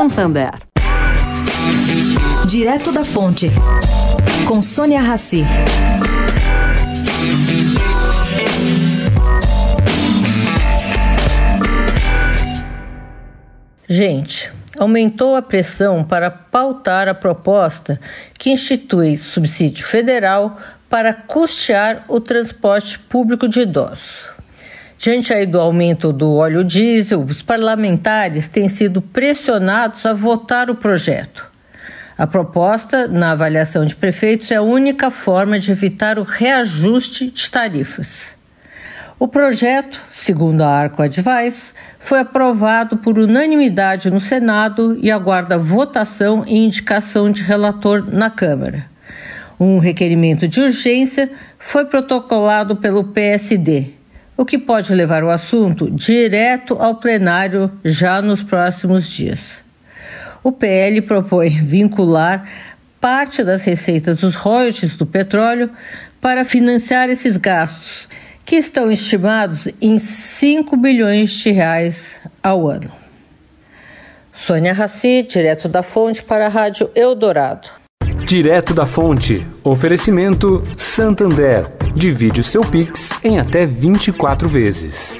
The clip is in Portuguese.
Santander. Direto da Fonte, com Sônia Rassi. Gente, aumentou a pressão para pautar a proposta que institui subsídio federal para custear o transporte público de idosos. Diante aí do aumento do óleo diesel, os parlamentares têm sido pressionados a votar o projeto. A proposta, na avaliação de prefeitos, é a única forma de evitar o reajuste de tarifas. O projeto, segundo a Arco Advice, foi aprovado por unanimidade no Senado e aguarda votação e indicação de relator na Câmara. Um requerimento de urgência foi protocolado pelo PSD, o que pode levar o assunto direto ao plenário já nos próximos dias. O PL propõe vincular parte das receitas dos royalties do petróleo para financiar esses gastos, que estão estimados em 5 bilhões de reais ao ano. Sônia Raci, direto da fonte para a Rádio Eldorado. Direto da fonte. Oferecimento Santander. Divide o seu Pix em até 24 vezes.